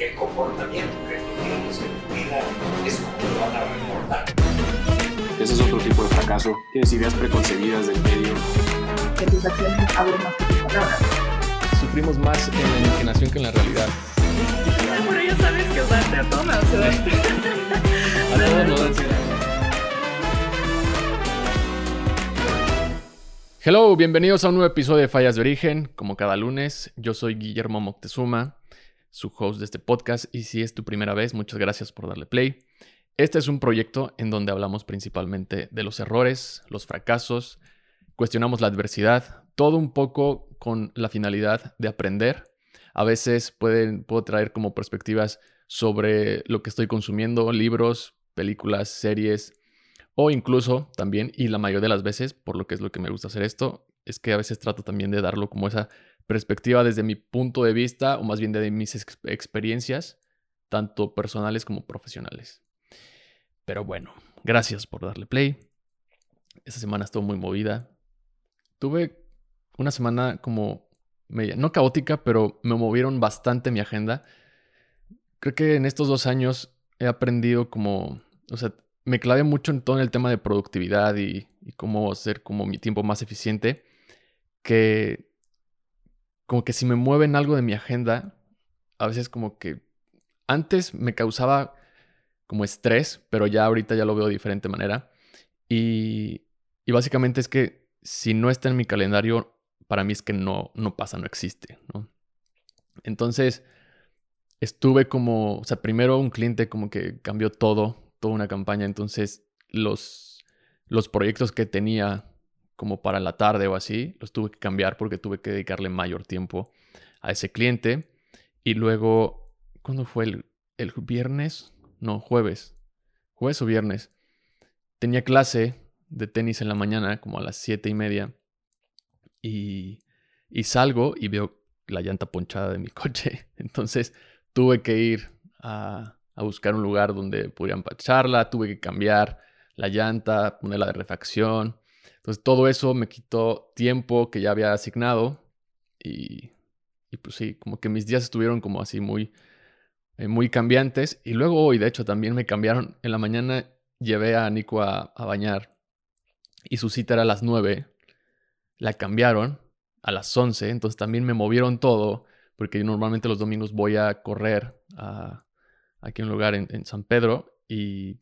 el comportamiento que tú tienes en tu vida es como lo van a reportar. Ese es otro tipo de fracaso. Tienes ideas preconcebidas del medio. Que tus acciones hablen más que tus palabras. Sufrimos más en la imaginación que en la realidad. Pero ya sabes que darte a todas, A todos nos da ansiedad. Hello, bienvenidos a un nuevo episodio de Fallas de Origen. Como cada lunes, yo soy Guillermo Moctezuma, su host de este podcast, y si es tu primera vez, muchas gracias por darle play. Este es un proyecto en donde hablamos principalmente de los errores, los fracasos, cuestionamos la adversidad, todo un poco con la finalidad de aprender. A veces pueden, puedo traer como perspectivas sobre lo que estoy consumiendo, libros, películas, series, o incluso también, y la mayoría de las veces, por lo que es lo que me gusta hacer esto, es que a veces trato también de darlo como esa perspectiva desde mi punto de vista, o más bien de mis ex experiencias, tanto personales como profesionales. Pero bueno, gracias por darle play. Esta semana estuvo muy movida. Tuve una semana como media, no caótica, pero me movieron bastante mi agenda. Creo que en estos dos años he aprendido como, o sea, me clavé mucho en todo el tema de productividad y, y, cómo hacer como mi tiempo más eficiente, que como que si me mueven algo de mi agenda, a veces como que antes me causaba como estrés, pero ya ahorita ya lo veo de diferente manera. Y, y básicamente es que si no está en mi calendario, para mí es que no, no pasa, no existe, ¿no? Entonces, estuve como, o sea, primero un cliente como que cambió todo, toda una campaña, entonces los, los proyectos que tenía como para la tarde o así, los tuve que cambiar porque tuve que dedicarle mayor tiempo a ese cliente. Y luego, ¿cuándo fue el, el viernes? No, jueves. Jueves o viernes. Tenía clase de tenis en la mañana, como a las siete y media. Y, y salgo y veo la llanta ponchada de mi coche. Entonces tuve que ir a, a buscar un lugar donde pudiera empacharla, tuve que cambiar la llanta, ponerla de refacción. Entonces todo eso me quitó tiempo que ya había asignado y, y pues sí, como que mis días estuvieron como así muy, eh, muy cambiantes. Y luego hoy, de hecho, también me cambiaron. En la mañana llevé a Nico a, bañar y su cita era a las 9. La cambiaron a las 11, entonces también me movieron todo, porque normalmente los domingos voy a correr a, aquí en un lugar en, en San Pedro y,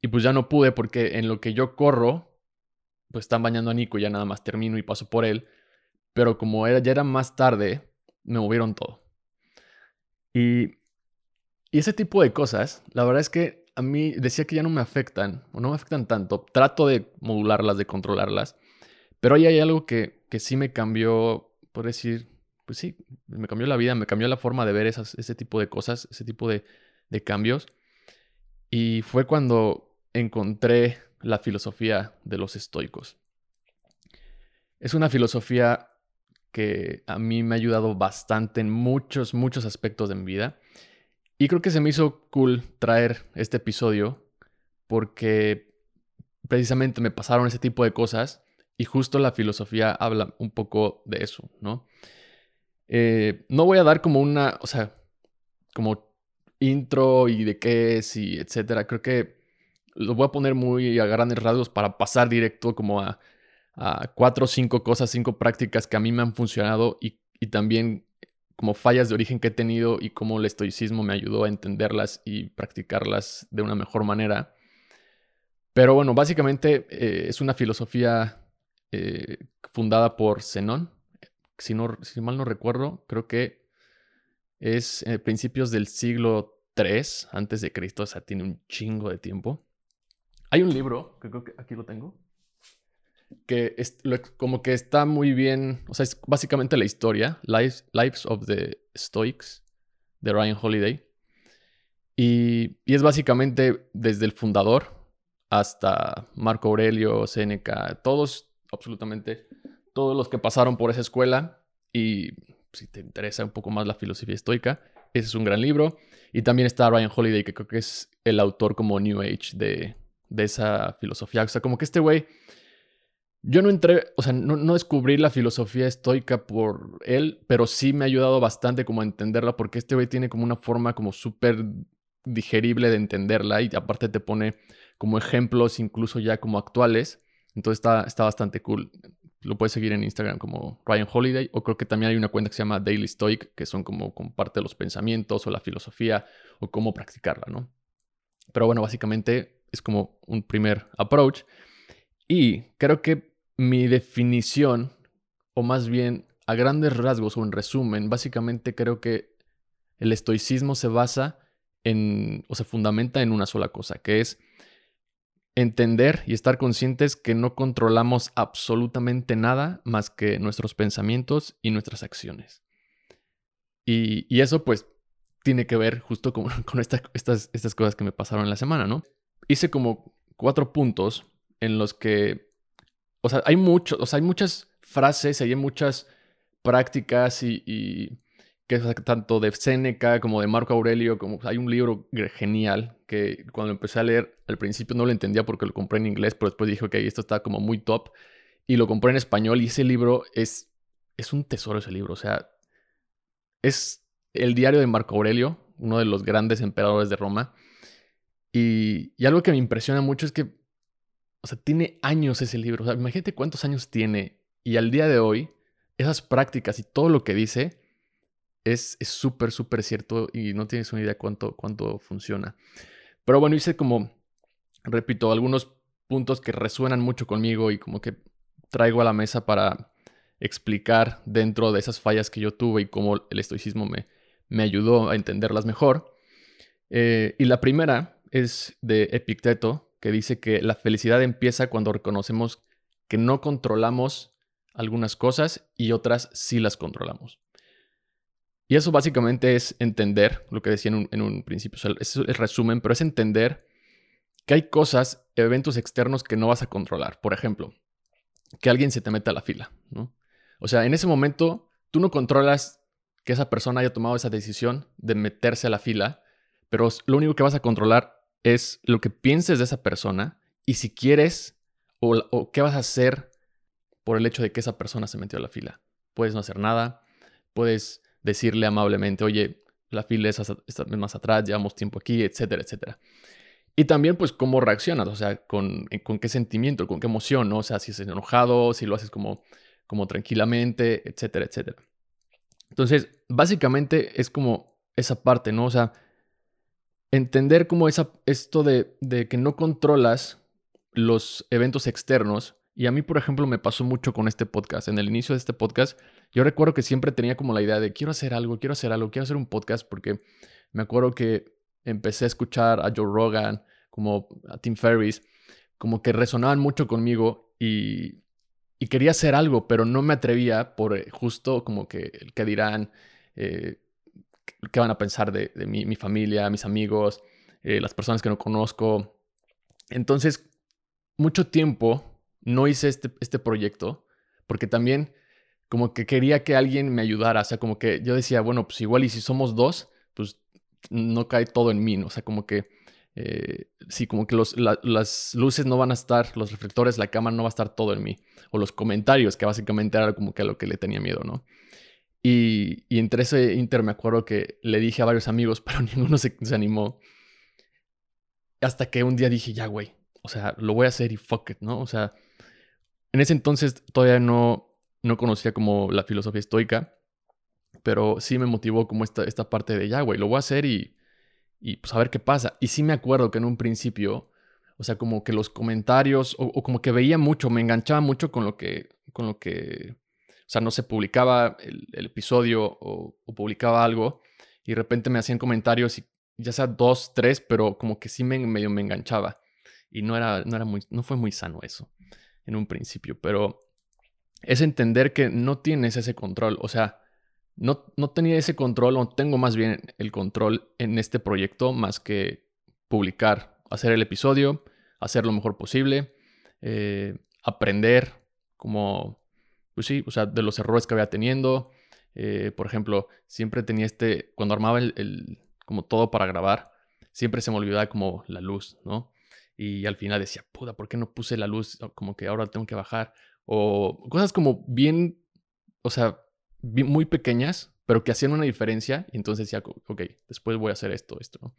y, pues ya no pude porque en lo que yo corro, pues están bañando a Nico, ya nada más termino y paso por él, pero como era, ya era más tarde, me movieron todo. Y, y ese tipo de cosas, la verdad es que a mí decía que ya no me afectan, o no me afectan tanto, trato de modularlas, de controlarlas, pero ahí hay algo que, que sí me cambió, por decir, pues sí, me cambió la vida, me cambió la forma de ver esas, ese tipo de cosas, ese tipo de, de cambios. Y fue cuando encontré la filosofía de los estoicos. Es una filosofía que a mí me ha ayudado bastante en muchos, muchos aspectos de mi vida. Y creo que se me hizo cool traer este episodio porque precisamente me pasaron ese tipo de cosas y justo la filosofía habla un poco de eso, ¿no? Eh, no voy a dar como una, o sea, como intro y de qué es y etcétera. Creo que lo voy a poner muy a grandes rasgos para pasar directo como a, cuatro o cinco cosas, cinco prácticas que a mí me han funcionado y, y, también como fallas de origen que he tenido y cómo el estoicismo me ayudó a entenderlas y practicarlas de una mejor manera. Pero bueno, básicamente eh, es una filosofía eh, fundada por Zenón. Si, no, si mal no recuerdo, creo que es eh, principios del siglo 3 antes de Cristo, o sea, tiene un chingo de tiempo. Hay un libro, que creo que aquí lo tengo, que es, lo, como que está muy bien, o sea, es básicamente la historia, Lives, Lives of the Stoics, de Ryan Holiday. Y, y, es básicamente desde el fundador hasta Marco Aurelio, Séneca, todos, absolutamente, todos los que pasaron por esa escuela. Y si te interesa un poco más la filosofía estoica, ese es un gran libro. Y también está Ryan Holiday, que creo que es el autor como New Age de, de esa filosofía. O sea, como que este güey yo no entré, o sea, no, no, descubrí la filosofía estoica por él, pero sí me ha ayudado bastante como a entenderla porque este güey tiene como una forma como súper digerible de entenderla y aparte te pone como ejemplos incluso ya como actuales. Entonces está, está bastante cool. Lo puedes seguir en Instagram como Ryan Holiday o creo que también hay una cuenta que se llama Daily Stoic que son como comparte los pensamientos o la filosofía o cómo practicarla, ¿no? Pero bueno, básicamente es como un primer approach. Y creo que mi definición, o más bien a grandes rasgos o en resumen, básicamente creo que el estoicismo se basa en, o se fundamenta en una sola cosa, que es entender y estar conscientes que no controlamos absolutamente nada más que nuestros pensamientos y nuestras acciones. Y, eso pues tiene que ver justo con, con estas, estas cosas que me pasaron en la semana, ¿no? Hice como cuatro puntos en los que o sea, hay mucho, o sea, hay muchas frases, hay muchas prácticas y, que tanto de Séneca como de Marco Aurelio, como hay un libro genial que cuando empecé a leer al principio no lo entendía porque lo compré en inglés, pero después dije, ok, esto está como muy top y lo compré en español y ese libro es, es un tesoro ese libro, o sea, es el diario de Marco Aurelio, uno de los grandes emperadores de Roma. Y, algo que me impresiona mucho es que o sea, tiene años ese libro. O sea, imagínate cuántos años tiene. Y al día de hoy, esas prácticas y todo lo que dice es súper, súper cierto y no tienes una idea cuánto, cuánto funciona. Pero bueno, hice como, repito, algunos puntos que resuenan mucho conmigo y como que traigo a la mesa para explicar dentro de esas fallas que yo tuve y cómo el estoicismo me, me ayudó a entenderlas mejor. Eh, y la primera es de Epicteto, que dice que la felicidad empieza cuando reconocemos que no controlamos algunas cosas y otras sí las controlamos. Y eso básicamente es entender lo que decía en un, principio, es el resumen, pero es entender que hay cosas, eventos externos que no vas a controlar. Por ejemplo, que alguien se te meta a la fila, ¿no? O sea, en ese momento tú no controlas que esa persona haya tomado esa decisión de meterse a la fila, pero lo único que vas a controlar es lo que pienses de esa persona y si quieres o, qué vas a hacer por el hecho de que esa persona se metió a la fila. Puedes no hacer nada, puedes decirle amablemente, oye, la fila es más atrás, llevamos tiempo aquí, etcétera, etcétera. Y también, pues, cómo reaccionas, o sea, con, con qué sentimiento, con qué emoción, ¿no? O sea, si es enojado, si lo haces como, como tranquilamente, etcétera, etcétera. Entonces, básicamente es como esa parte, ¿no? O sea, entender como esa, esto de, que no controlas los eventos externos. Y a mí, por ejemplo, me pasó mucho con este podcast. En el inicio de este podcast, yo recuerdo que siempre tenía como la idea de quiero hacer algo, quiero hacer algo, quiero hacer un podcast, porque me acuerdo que empecé a escuchar a Joe Rogan, como a Tim Ferriss, como que resonaban mucho conmigo y, quería hacer algo, pero no me atrevía por eh, justo como que el que dirán, eh, qué van a pensar de, mi, familia, mis amigos, eh, las personas que no conozco. Entonces, mucho tiempo no hice este, este proyecto porque también como que quería que alguien me ayudara, o sea, como que yo decía, bueno, pues igual y si somos dos, pues no cae todo en mí, ¿no? o sea, como que eh, sí, como que las luces no van a estar, los reflectores, la cámara no va a estar todo en mí, o los comentarios, que básicamente era como que lo que le tenía miedo, ¿no? Y, entre ese inter me acuerdo que le dije a varios amigos, pero ninguno se, animó. Hasta que un día dije, ya, güey, o sea, lo voy a hacer y fuck it, ¿no? O sea, en ese entonces todavía no, no conocía como la filosofía estoica, pero sí me motivó como esta, esta parte de, ya, güey, lo voy a hacer y, y pues a ver qué pasa. Y sí me acuerdo que en un principio, o sea, como que los comentarios, o, o como que veía mucho, me enganchaba mucho con lo que, con lo que sea, no se publicaba el, episodio o, publicaba algo y de repente me hacían comentarios y ya sea dos, tres, pero como que sí me, medio me enganchaba. Y no era, no era muy, no fue muy sano eso en un principio, pero es entender que no tienes ese control. O sea, no, no tenía ese control, o tengo más bien el control en este proyecto más que publicar, hacer el episodio, hacer lo mejor posible, eh, aprender como pues sí, o sea, de los errores que había teniendo. Eh, por ejemplo, siempre tenía este, cuando armaba el, como todo para grabar, siempre se me olvidaba como la luz, ¿no? Y al final decía, puta, ¿por qué no puse la luz? Como que ahora tengo que bajar. o cosas como bien, o sea, muy pequeñas, pero que hacían una diferencia y entonces decía, ok, después voy a hacer esto, esto, ¿no?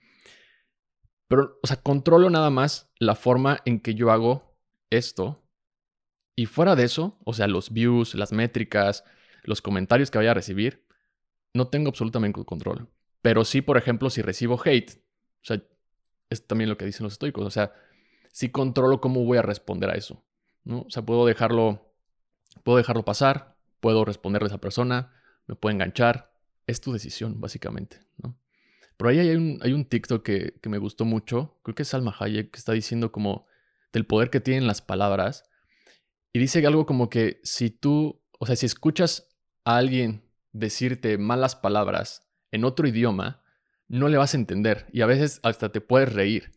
Pero, o sea, controlo nada más la forma en que yo hago esto y fuera de eso, o sea, los views, las métricas, los comentarios que vaya a recibir, no tengo absolutamente control. Pero sí, por ejemplo, si recibo hate, o sea, es también lo que dicen los estoicos, o sea, sí controlo cómo voy a responder a eso, ¿no? O sea, puedo dejarlo, puedo dejarlo pasar, puedo responderle a esa persona, me puedo enganchar, es tu decisión, básicamente, ¿no? Pero ahí hay un, hay TikTok que, que me gustó mucho, creo que es Salma Hayek, que está diciendo como del poder que tienen las palabras, y dice algo como que si tú, o sea, si escuchas a alguien decirte malas palabras en otro idioma, no le vas a entender y a veces hasta te puedes reír.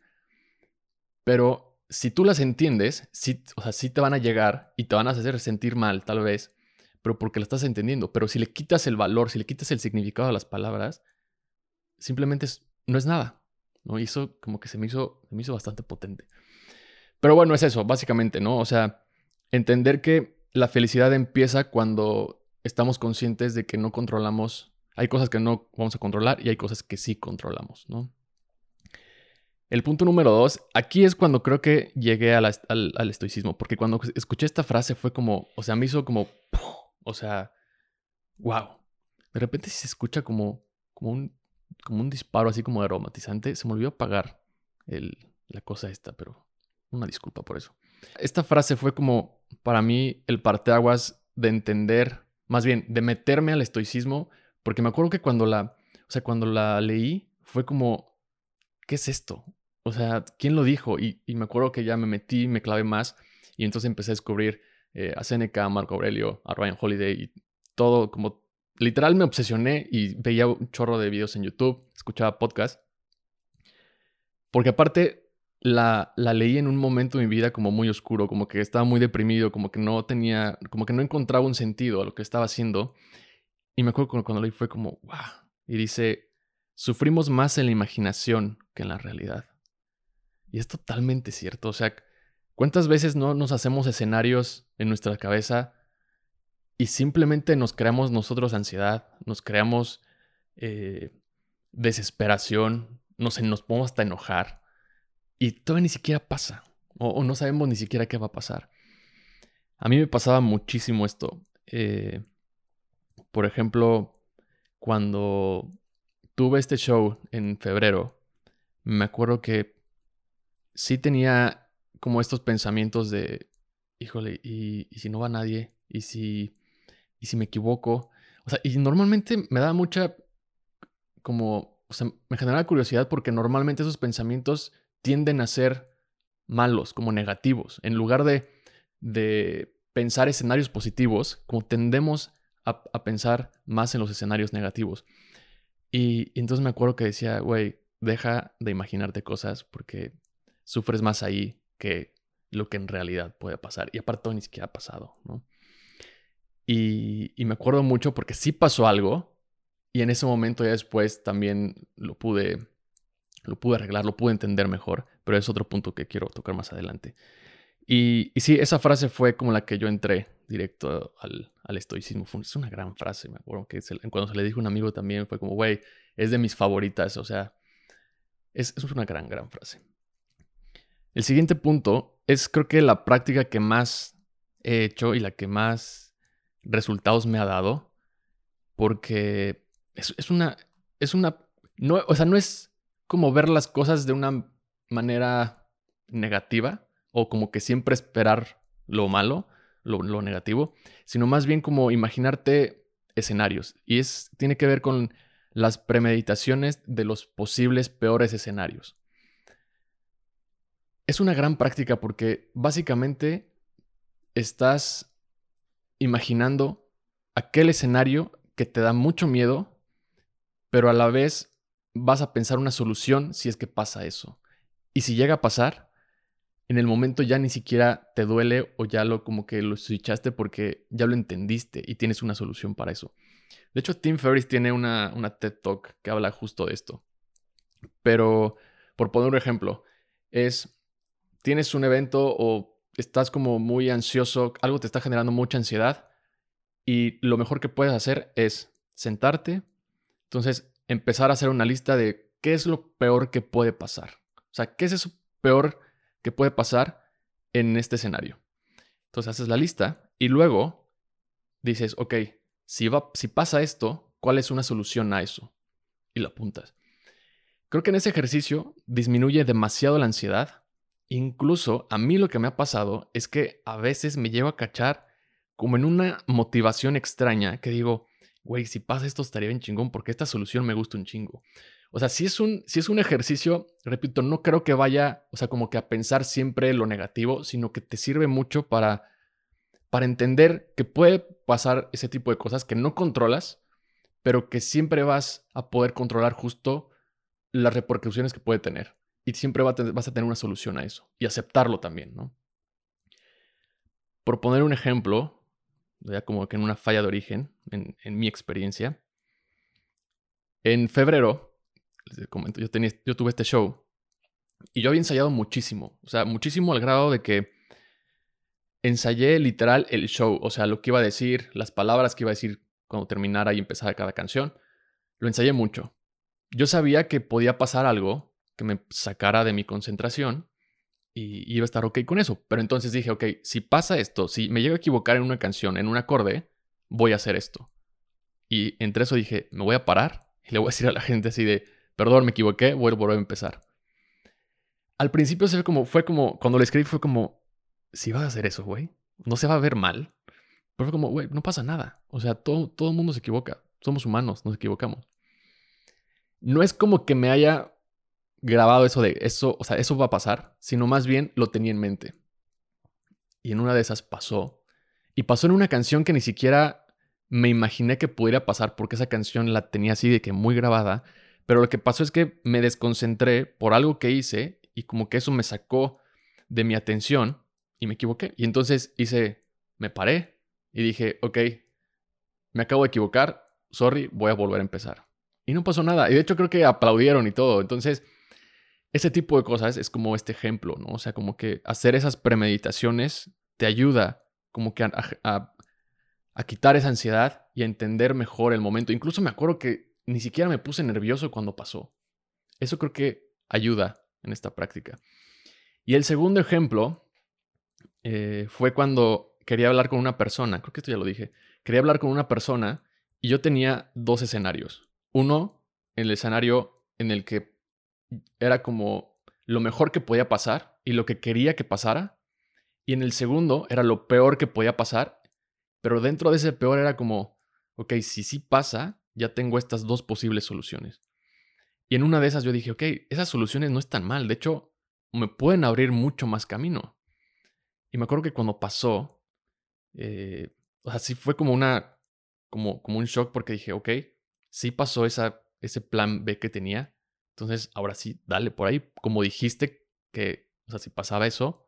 Pero si tú las entiendes, sí, o sea, te van a llegar y te van a hacer sentir mal, tal vez, pero porque lo estás entendiendo. Pero si le quitas el valor, si le quitas el significado a las palabras, simplemente es- no es nada. ¿no? Y eso como que se me hizo, se me hizo bastante potente. Pero bueno, es eso, básicamente, ¿no? O sea, entender que la felicidad empieza cuando estamos conscientes de que no controlamos, hay cosas que no vamos a controlar y hay cosas que sí controlamos, ¿no? El punto número dos, aquí es cuando creo que llegué al, al estoicismo, porque cuando escuché esta frase fue como, o sea, me hizo como, o sea, wow. De repente sí se escucha como, como, un, como un disparo así como aromatizante, se me olvidó apagar el, la cosa esta, pero una disculpa por eso. Esta frase fue como para mí el parteaguas de entender, más bien de meterme al estoicismo, porque me acuerdo que cuando la, o sea, cuando la leí fue como, ¿qué es esto? O sea, ¿quién lo dijo? Y, y me acuerdo que ya me metí, me clavé más y entonces empecé a descubrir eh, a Seneca, a Marco Aurelio, a Ryan Holiday y todo como literal me obsesioné y veía un chorro de videos en YouTube, escuchaba podcasts. Porque aparte la, la leí en un momento de mi vida como muy oscuro, como que estaba muy deprimido, como que no tenía, como que no encontraba un sentido a lo que estaba haciendo. Y me acuerdo cuando, leí fue como, wow. Y dice, sufrimos más en la imaginación que en la realidad. Y es totalmente cierto. O sea, ¿cuántas veces no nos hacemos escenarios en nuestra cabeza y simplemente nos creamos nosotros ansiedad, nos creamos eh, desesperación, nos, nos podemos hasta enojar y todavía ni siquiera pasa o, no sabemos ni siquiera qué va a pasar. A mí me pasaba muchísimo esto. Eh, por ejemplo, cuando tuve este show en febrero, me acuerdo que sí tenía como estos pensamientos de, híjole, ¿y, y si no va nadie? ¿Y si, ¿Y si me equivoco? O sea, y normalmente me da mucha, como, o sea, me generaba curiosidad porque normalmente esos pensamientos tienden a ser malos, como negativos. En lugar de, de pensar escenarios positivos, como tendemos a, a, pensar más en los escenarios negativos. Y, entonces me acuerdo que decía, güey, deja de imaginarte cosas porque sufres más ahí que lo que en realidad puede pasar. Y aparte ni siquiera ha pasado, ¿no? Y, y, me acuerdo mucho porque sí pasó algo y en ese momento ya después también lo pude, lo pude arreglar, lo pude entender mejor, pero es otro punto que quiero tocar más adelante. Y, y sí, esa frase fue como la que yo entré directo al, al estoicismo. Es una gran frase, me acuerdo que cuando se le dijo a un amigo también fue como, güey, es de mis favoritas, o sea, es, es una gran, gran frase. El siguiente punto es creo que la práctica que más he hecho y la que más resultados me ha dado, porque es, es una, es una, no, o sea, no es como ver las cosas de una manera negativa o como que siempre esperar lo malo, lo, lo negativo, sino más bien como imaginarte escenarios. Y es, tiene que ver con las premeditaciones de los posibles peores escenarios. Es una gran práctica porque básicamente estás imaginando aquel escenario que te da mucho miedo, pero a la vez vas a pensar una solución si es que pasa eso. Y si llega a pasar, en el momento ya ni siquiera te duele o ya lo como que lo switchaste porque ya lo entendiste y tienes una solución para eso. De hecho, Tim Ferriss tiene una, una TED Talk que habla justo de esto. Pero, por poner un ejemplo, es, tienes un evento o estás como muy ansioso, algo te está generando mucha ansiedad y lo mejor que puedes hacer es sentarte, entonces empezar a hacer una lista de qué es lo peor que puede pasar. O sea, qué es eso peor que puede pasar en este escenario. Entonces haces la lista y luego dices, ok, si, va, si pasa esto, ¿cuál es una solución a eso? Y lo apuntas. Creo que en ese ejercicio disminuye demasiado la ansiedad. Incluso a mí lo que me ha pasado es que a veces me llevo a cachar como en una motivación extraña que digo, güey, si pasa esto estaría bien chingón porque esta solución me gusta un chingo. O sea, si es un, si es un ejercicio, repito, no creo que vaya, o sea, como que a pensar siempre lo negativo, sino que te sirve mucho para, para entender que puede pasar ese tipo de cosas que no controlas, pero que siempre vas a poder controlar justo las repercusiones que puede tener. Y siempre vas a tener una solución a eso. Y aceptarlo también, ¿no? Por poner un ejemplo, ya como que en una falla de origen, en, mi experiencia, en febrero, les comento, yo, yo tuve este show y yo había ensayado muchísimo, o sea, muchísimo al grado de que ensayé literal el show, o sea, lo que iba a decir, las palabras que iba a decir cuando terminara y empezara cada canción, lo ensayé mucho. Yo sabía que podía pasar algo que me sacara de mi concentración y iba a estar ok con eso. Pero entonces dije, ok, si pasa esto, si me llego a equivocar en una canción, en un acorde, voy a hacer esto. Y entre eso dije, me voy a parar y le voy a decir a la gente así de, perdón, me equivoqué, voy a volver a empezar. Al principio fue como, fue como, cuando lo escribí fue como, si vas a hacer eso, güey, no se va a ver mal. Pero fue como, güey, no pasa nada. O sea, todo, todo el mundo se equivoca. Somos humanos, nos equivocamos. No es como que me haya grabado eso de eso, o sea, eso va a pasar, sino más bien lo tenía en mente. Y en una de esas pasó. Y pasó en una canción que ni siquiera me imaginé que pudiera pasar porque esa canción la tenía así de que muy grabada. Pero lo que pasó es que me desconcentré por algo que hice y como que eso me sacó de mi atención y me equivoqué. Y entonces hice, me paré y dije, ok, me acabo de equivocar, sorry, voy a volver a empezar. Y no pasó nada. Y de hecho creo que aplaudieron y todo. Entonces, ese tipo de cosas es como este ejemplo, ¿no? O sea, como que hacer esas premeditaciones te ayuda como que a, a quitar esa ansiedad y a entender mejor el momento. Incluso me acuerdo que ni siquiera me puse nervioso cuando pasó. Eso creo que ayuda en esta práctica. Y el segundo ejemplo eh, fue cuando quería hablar con una persona, creo que esto ya lo dije, quería hablar con una persona y yo tenía dos escenarios. Uno, el escenario en el que era como lo mejor que podía pasar y lo que quería que pasara. Y en el segundo era lo peor que podía pasar, pero dentro de ese peor era como, ok, si sí pasa, ya tengo estas dos posibles soluciones. Y en una de esas yo dije, ok, esas soluciones no están mal, de hecho, me pueden abrir mucho más camino. Y me acuerdo que cuando pasó, eh, o sea, sí fue como una, como, como un shock porque dije, ok, sí pasó esa, ese plan B que tenía. Entonces, ahora sí, dale por ahí. Como dijiste que, o sea, si pasaba eso,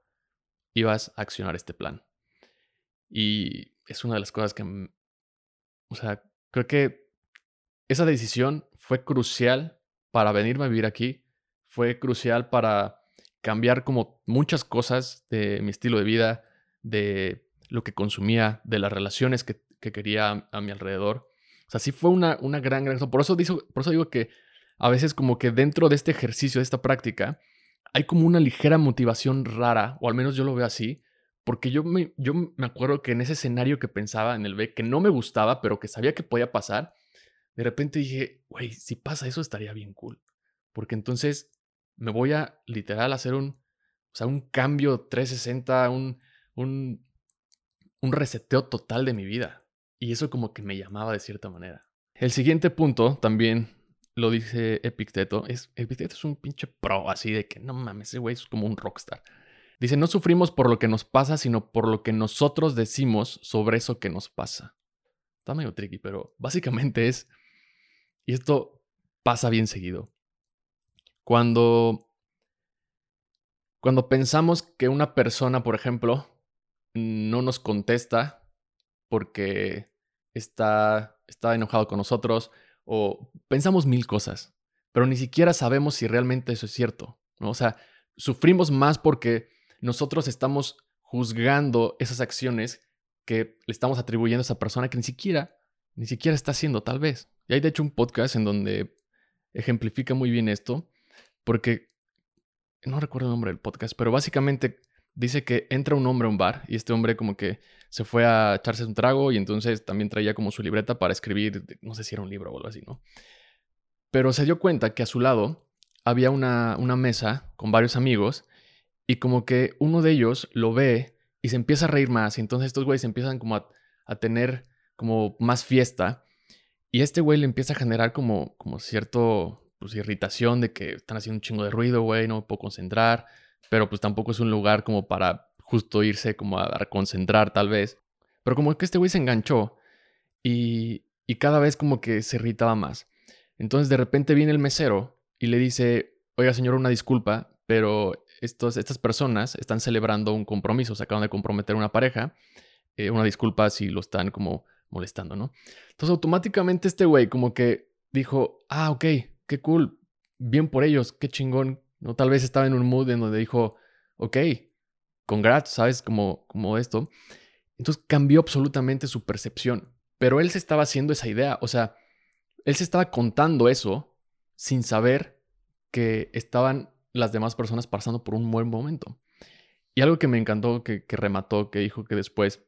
ibas a accionar este plan. Y es una de las cosas que, o sea, creo que esa decisión fue crucial para venirme a vivir aquí, fue crucial para cambiar como muchas cosas de mi estilo de vida, de lo que consumía, de las relaciones que, quería a, mi alrededor. O sea, sí fue una, una gran, gran... Por eso, digo, por eso digo que a veces como que dentro de este ejercicio, de esta práctica, hay como una ligera motivación rara, o al menos yo lo veo así, porque yo me, yo me acuerdo que en ese escenario que pensaba en el B, que no me gustaba, pero que sabía que podía pasar, de repente dije, güey, si pasa eso estaría bien cool. Porque entonces me voy a literal hacer un, o sea, un cambio 360, un, un, un reseteo total de mi vida. Y eso como que me llamaba de cierta manera. El siguiente punto también lo dice Epicteto. Es, Epicteto es un pinche pro, así de que no mames, ese güey es como un rockstar. Dice, no sufrimos por lo que nos pasa, sino por lo que nosotros decimos sobre eso que nos pasa. Está medio tricky, pero básicamente es y esto pasa bien seguido. Cuando, cuando pensamos que una persona, por ejemplo, no nos contesta porque está, está enojado con nosotros o pensamos mil cosas, pero ni siquiera sabemos si realmente eso es cierto. ¿no? O sea, sufrimos más porque nosotros estamos juzgando esas acciones que le estamos atribuyendo a esa persona que ni siquiera, ni siquiera está haciendo, tal vez. Y hay de hecho un podcast en donde ejemplifica muy bien esto, porque no recuerdo el nombre del podcast, pero básicamente dice que entra un hombre a un bar y este hombre como que se fue a echarse un trago y entonces también traía como su libreta para escribir, no sé si era un libro o algo así, ¿no? Pero se dio cuenta que a su lado había una, una mesa con varios amigos y como que uno de ellos lo ve y se empieza a reír más y entonces estos güeyes empiezan como a, a tener como más fiesta y este güey le empieza a generar como, como cierto pues irritación de que están haciendo un chingo de ruido, güey, no me puedo concentrar pero pues tampoco es un lugar como para justo irse como a, concentrar tal vez. Pero como que este güey se enganchó y, y cada vez como que se irritaba más. Entonces de repente viene el mesero y le dice, oiga señor, una disculpa, pero estos, estas personas están celebrando un compromiso, se acaban de comprometer una pareja, eh, una disculpa si lo están como molestando, ¿no? Entonces automáticamente este güey como que dijo, ah, ok, qué cool, bien por ellos, qué chingón ¿no? Tal vez estaba en un mood en donde dijo, ok, congrats, ¿sabes? Como, como esto. Entonces cambió absolutamente su percepción. Pero él se estaba haciendo esa idea. O sea, él se estaba contando eso sin saber que estaban las demás personas pasando por un buen momento. Y algo que me encantó, que, que remató, que dijo que después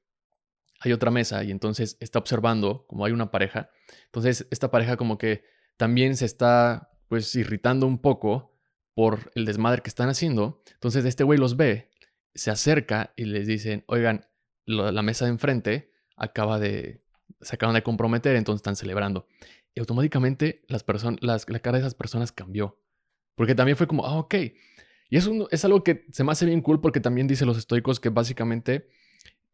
hay otra mesa y entonces está observando como hay una pareja. Entonces esta pareja como que también se está pues irritando un poco por el desmadre que están haciendo. Entonces este güey los ve, se acerca y les dicen, oigan, la mesa de enfrente acaba de, se acaban de comprometer, entonces están celebrando. Y automáticamente las las, la cara de esas personas cambió. Porque también fue como, ah, ok. Y eso es algo que se me hace bien cool porque también dice los estoicos que básicamente,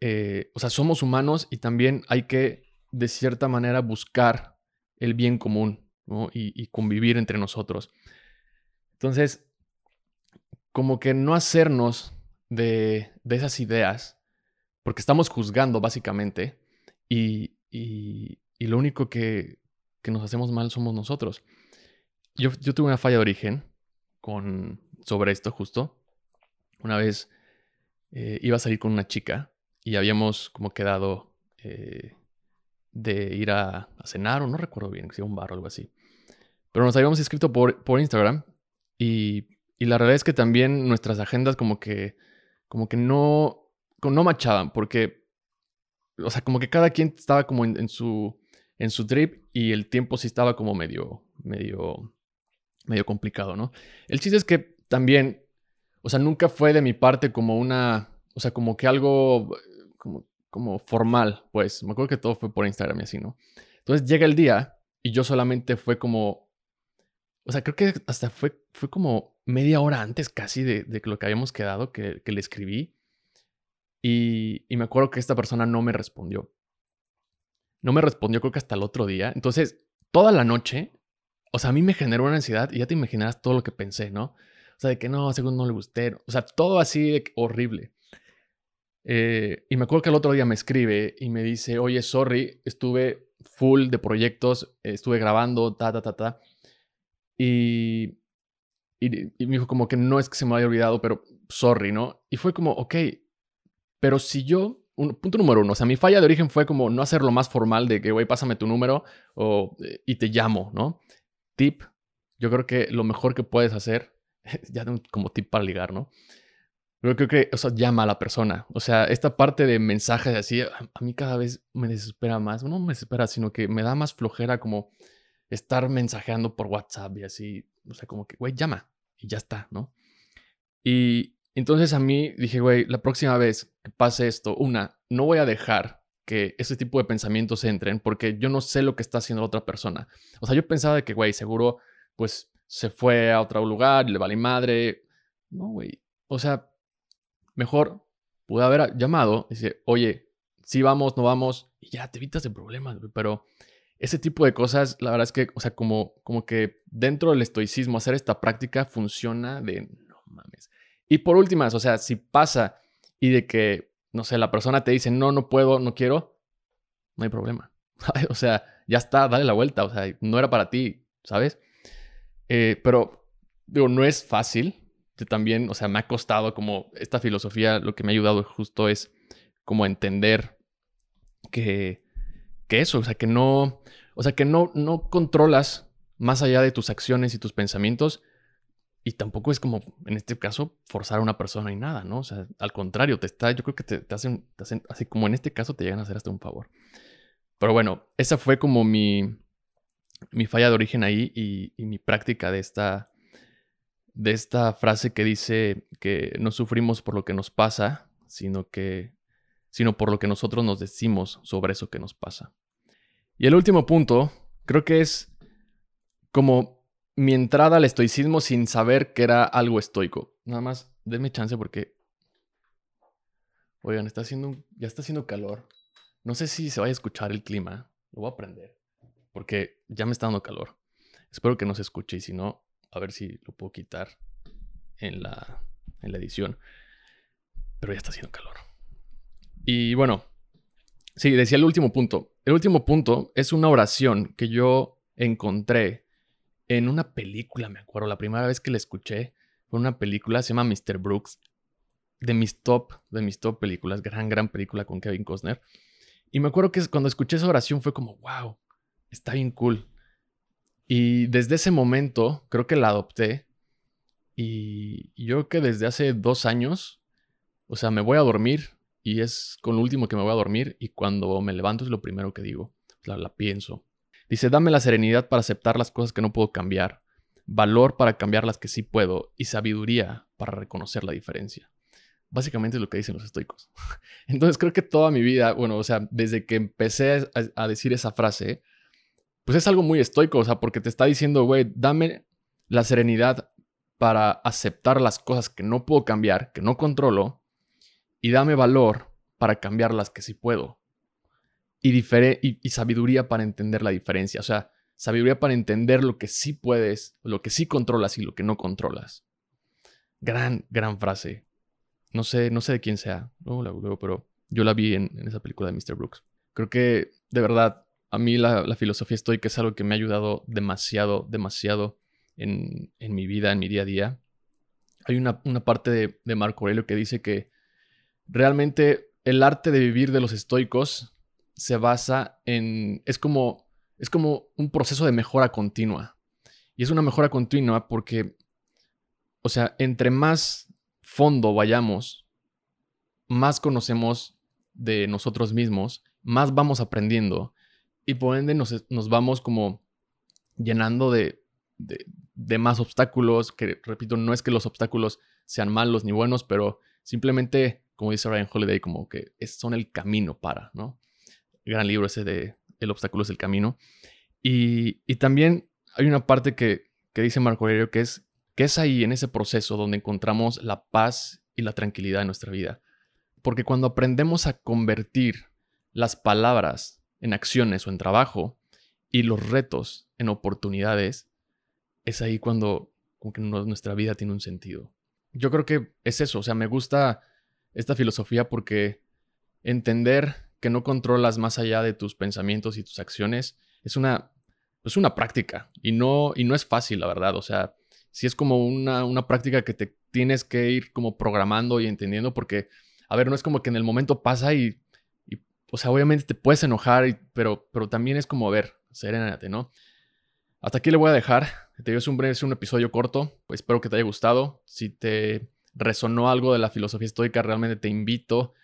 eh, o sea, somos humanos y también hay que, de cierta manera, buscar el bien común y convivir entre nosotros. Entonces, como que no hacernos de, esas ideas, porque estamos juzgando básicamente, y, y, lo único que, que, nos hacemos mal somos nosotros. Yo, yo tuve una falla de origen con, sobre esto justo. Una vez eh, iba a salir con una chica y habíamos como quedado eh, de ir a, cenar, o no recuerdo bien, si un bar o algo así. Pero nos habíamos escrito por, por Instagram y, la realidad es que también nuestras agendas como que, como que no, no machaban, porque, o sea, como que cada quien estaba como en, su, en su trip y el tiempo sí estaba como medio, medio, medio complicado, ¿no? El chiste es que también, o sea, nunca fue de mi parte como una, o sea, como que algo como, como formal, pues, me acuerdo que todo fue por Instagram y así, ¿no? Entonces llega el día y yo solamente fue como o sea, creo que hasta fue, fue como media hora antes casi de, de lo que habíamos quedado que, le escribí. Y, y, me acuerdo que esta persona no me respondió. No me respondió creo que hasta el otro día. Entonces, toda la noche, o sea, a mí me generó una ansiedad y ya te imaginarás todo lo que pensé, ¿no? O sea, de que no, según no le gusté. O sea, todo así horrible. Eh, y me acuerdo que el otro día me escribe y me dice, oye, sorry, estuve full de proyectos, estuve grabando, ta, ta, ta, ta. Y, y, me dijo como que no es que se me haya olvidado, pero sorry, ¿no? Y fue como, ok, pero si yo, un, punto número uno, o sea, mi falla de origen fue como no hacerlo más formal de que, güey, pásame tu número o, y te llamo, ¿no? Tip, yo creo que lo mejor que puedes hacer, ya como tip para ligar, ¿no? Pero creo que, o sea, llama a la persona. O sea, esta parte de mensajes así, a mí cada vez me desespera más. No me desespera, sino que me da más flojera como estar mensajeando por WhatsApp y así, o sea, como que, güey, llama y ya está, ¿no? Y entonces a mí dije, güey, la próxima vez que pase esto, una, no voy a dejar que ese tipo de pensamientos entren porque yo no sé lo que está haciendo la otra persona. O sea, yo pensaba de que, güey, seguro, pues se fue a otro lugar, le vale madre. No, güey. O sea, mejor pude haber llamado y decir, oye, sí vamos, no vamos, y ya te evitas de problemas, pero ese tipo de cosas, la verdad es que, o sea, como, como que dentro del estoicismo hacer esta práctica funciona de no mames. Y por últimas, o sea, si pasa y de que, no sé, la persona te dice, no, no puedo, no quiero, no hay problema. o sea, ya está, dale la vuelta, o sea, no era para ti, ¿sabes? Eh, pero, digo, no es fácil, yo también, o sea, me ha costado como esta filosofía, lo que me ha ayudado justo es como entender que, que eso, o sea, que no, o sea, que no, no controlas más allá de tus acciones y tus pensamientos. Y tampoco es como, en este caso, forzar a una persona y nada, ¿no? O sea, al contrario, te está, yo creo que te, hacen, te hacen, así como en este caso, te llegan a hacer hasta un favor. Pero bueno, esa fue como mi, mi falla de origen ahí y, y mi práctica de esta, de esta frase que dice que no sufrimos por lo que nos pasa, sino que sino por lo que nosotros nos decimos sobre eso que nos pasa. Y el último punto, creo que es como mi entrada al estoicismo sin saber que era algo estoico. Nada más, denme chance porque Oigan, está haciendo ya está haciendo calor. No sé si se vaya a escuchar el clima. Lo voy a prender porque ya me está dando calor. Espero que no se escuche y si no, a ver si lo puedo quitar en la, en la edición. Pero ya está haciendo calor. Y bueno, sí, decía el último punto. El último punto es una oración que yo encontré en una película, me acuerdo. La primera vez que la escuché fue una película, se llama Mr. Brooks. De mis top, de mis top películas. Gran, gran película con Kevin Costner. Y me acuerdo que cuando escuché esa oración fue como, wow, está bien cool. Y desde ese momento creo que la adopté. Y yo creo que desde hace dos años, o sea, me voy a dormir y es con lo último que me voy a dormir y cuando me levanto es lo primero que digo, la, pienso. Dice, dame la serenidad para aceptar las cosas que no puedo cambiar, valor para cambiar las que sí puedo y sabiduría para reconocer la diferencia. Básicamente es lo que dicen los estoicos. Entonces creo que toda mi vida, bueno, o sea, desde que empecé a, a decir esa frase, pues es algo muy estoico, o sea, porque te está diciendo, güey, dame la serenidad para aceptar las cosas que no puedo cambiar, que no controlo, y dame valor para cambiar las que sí puedo. Y, y, sabiduría para entender la diferencia. O sea, sabiduría para entender lo que sí puedes, lo que sí controlas y lo que no controlas. Gran, gran frase. No sé, no sé de quién sea, luego, pero yo la vi en, esa película de Mr. Brooks. Creo que, de verdad, a mí la, filosofía estoica es algo que me ha ayudado demasiado, demasiado en, mi vida, en mi día a día. Hay una, parte de, de Marco Aurelio que dice que realmente el arte de vivir de los estoicos se basa en, es como, es como un proceso de mejora continua. Y es una mejora continua porque, o sea, entre más fondo vayamos, más conocemos de nosotros mismos, más vamos aprendiendo y por ende nos, vamos como llenando de, de, de, más obstáculos, que repito, no es que los obstáculos sean malos ni buenos, pero simplemente como dice Ryan Holiday, como que son el camino para, ¿no? Gran libro ese de El obstáculo es el camino. Y, también hay una parte que, dice Marco Aurelio que es, que es ahí, en ese proceso, donde encontramos la paz y la tranquilidad en nuestra vida. Porque cuando aprendemos a convertir las palabras en acciones o en trabajo y los retos en oportunidades, es ahí cuando como que nuestra vida tiene un sentido. Yo creo que es eso, o sea, me gusta esta filosofía porque entender que no controlas más allá de tus pensamientos y tus acciones es una, es una práctica y no, y no es fácil, la verdad. O sea, si es como una, una práctica que te tienes que ir como programando y entendiendo porque, a ver, no es como que en el momento pasa y, o sea, obviamente te puedes enojar, pero, pero también es como, a ver, serénate, ¿no? Hasta aquí le voy a dejar. Te digo, un, es un episodio corto. Pues espero que te haya gustado. Si te resonó algo de la filosofía estoica, realmente te invito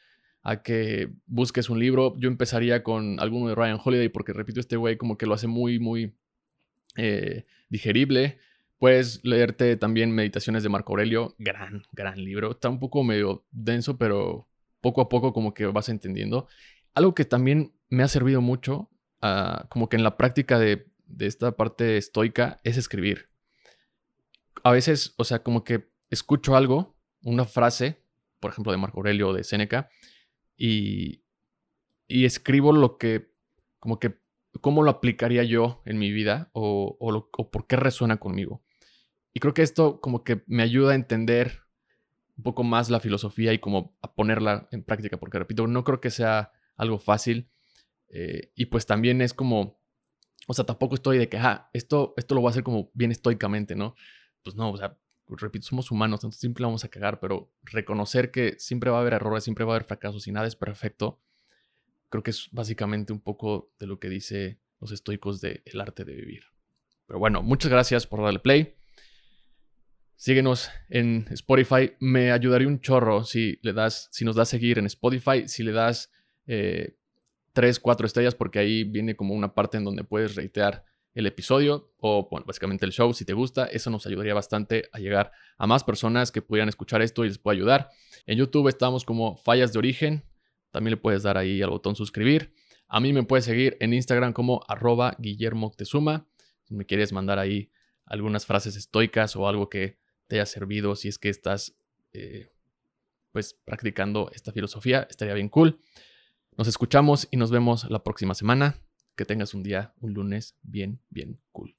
a que busques un libro. Yo empezaría con alguno de Ryan Holiday porque, repito, este güey como que lo hace muy, muy eh, digerible. Puedes leerte también Meditaciones de Marco Aurelio. Gran, gran libro. Está un poco medio denso, pero poco a poco como que vas entendiendo. Algo que también me ha servido mucho, ah, como que en la práctica de, de esta parte estoica, es escribir. A veces, o sea, como que escucho algo una frase, por ejemplo, de Marco Aurelio o de Séneca, y, y escribo lo que, como que, cómo lo aplicaría yo en mi vida o, o, por qué resuena conmigo. Y creo que esto como que me ayuda a entender un poco más la filosofía y como a ponerla en práctica, porque repito, no creo que sea algo fácil. Eh, y pues también es como, o sea, tampoco estoy de que, ah, esto, esto lo voy a hacer como bien estoicamente, ¿no? Pues no, o sea, repito, somos humanos, entonces siempre vamos a cagar, pero reconocer que siempre va a haber errores, siempre va a haber fracasos y nada es perfecto, creo que es básicamente un poco de lo que dice los estoicos de El arte de vivir. Pero bueno, muchas gracias por darle play. Síguenos en Spotify. Me ayudaría un chorro si le das, si nos das seguir en Spotify, si le das eh, 3, 4 estrellas, porque ahí viene como una parte en donde puedes reitear el episodio o, bueno, básicamente el show si te gusta. Eso nos ayudaría bastante a llegar a más personas que pudieran escuchar esto y les pueda ayudar. En YouTube estamos como Fallas de Origen. También le puedes dar ahí al botón suscribir. A mí me puedes seguir en Instagram como arroba Guillermo Tezuma. Si me quieres mandar ahí algunas frases estoicas o algo que te haya servido si es que estás eh, pues practicando esta filosofía. Estaría bien cool. Nos escuchamos y nos vemos la próxima semana. Que tengas un día, un lunes bien, bien cool.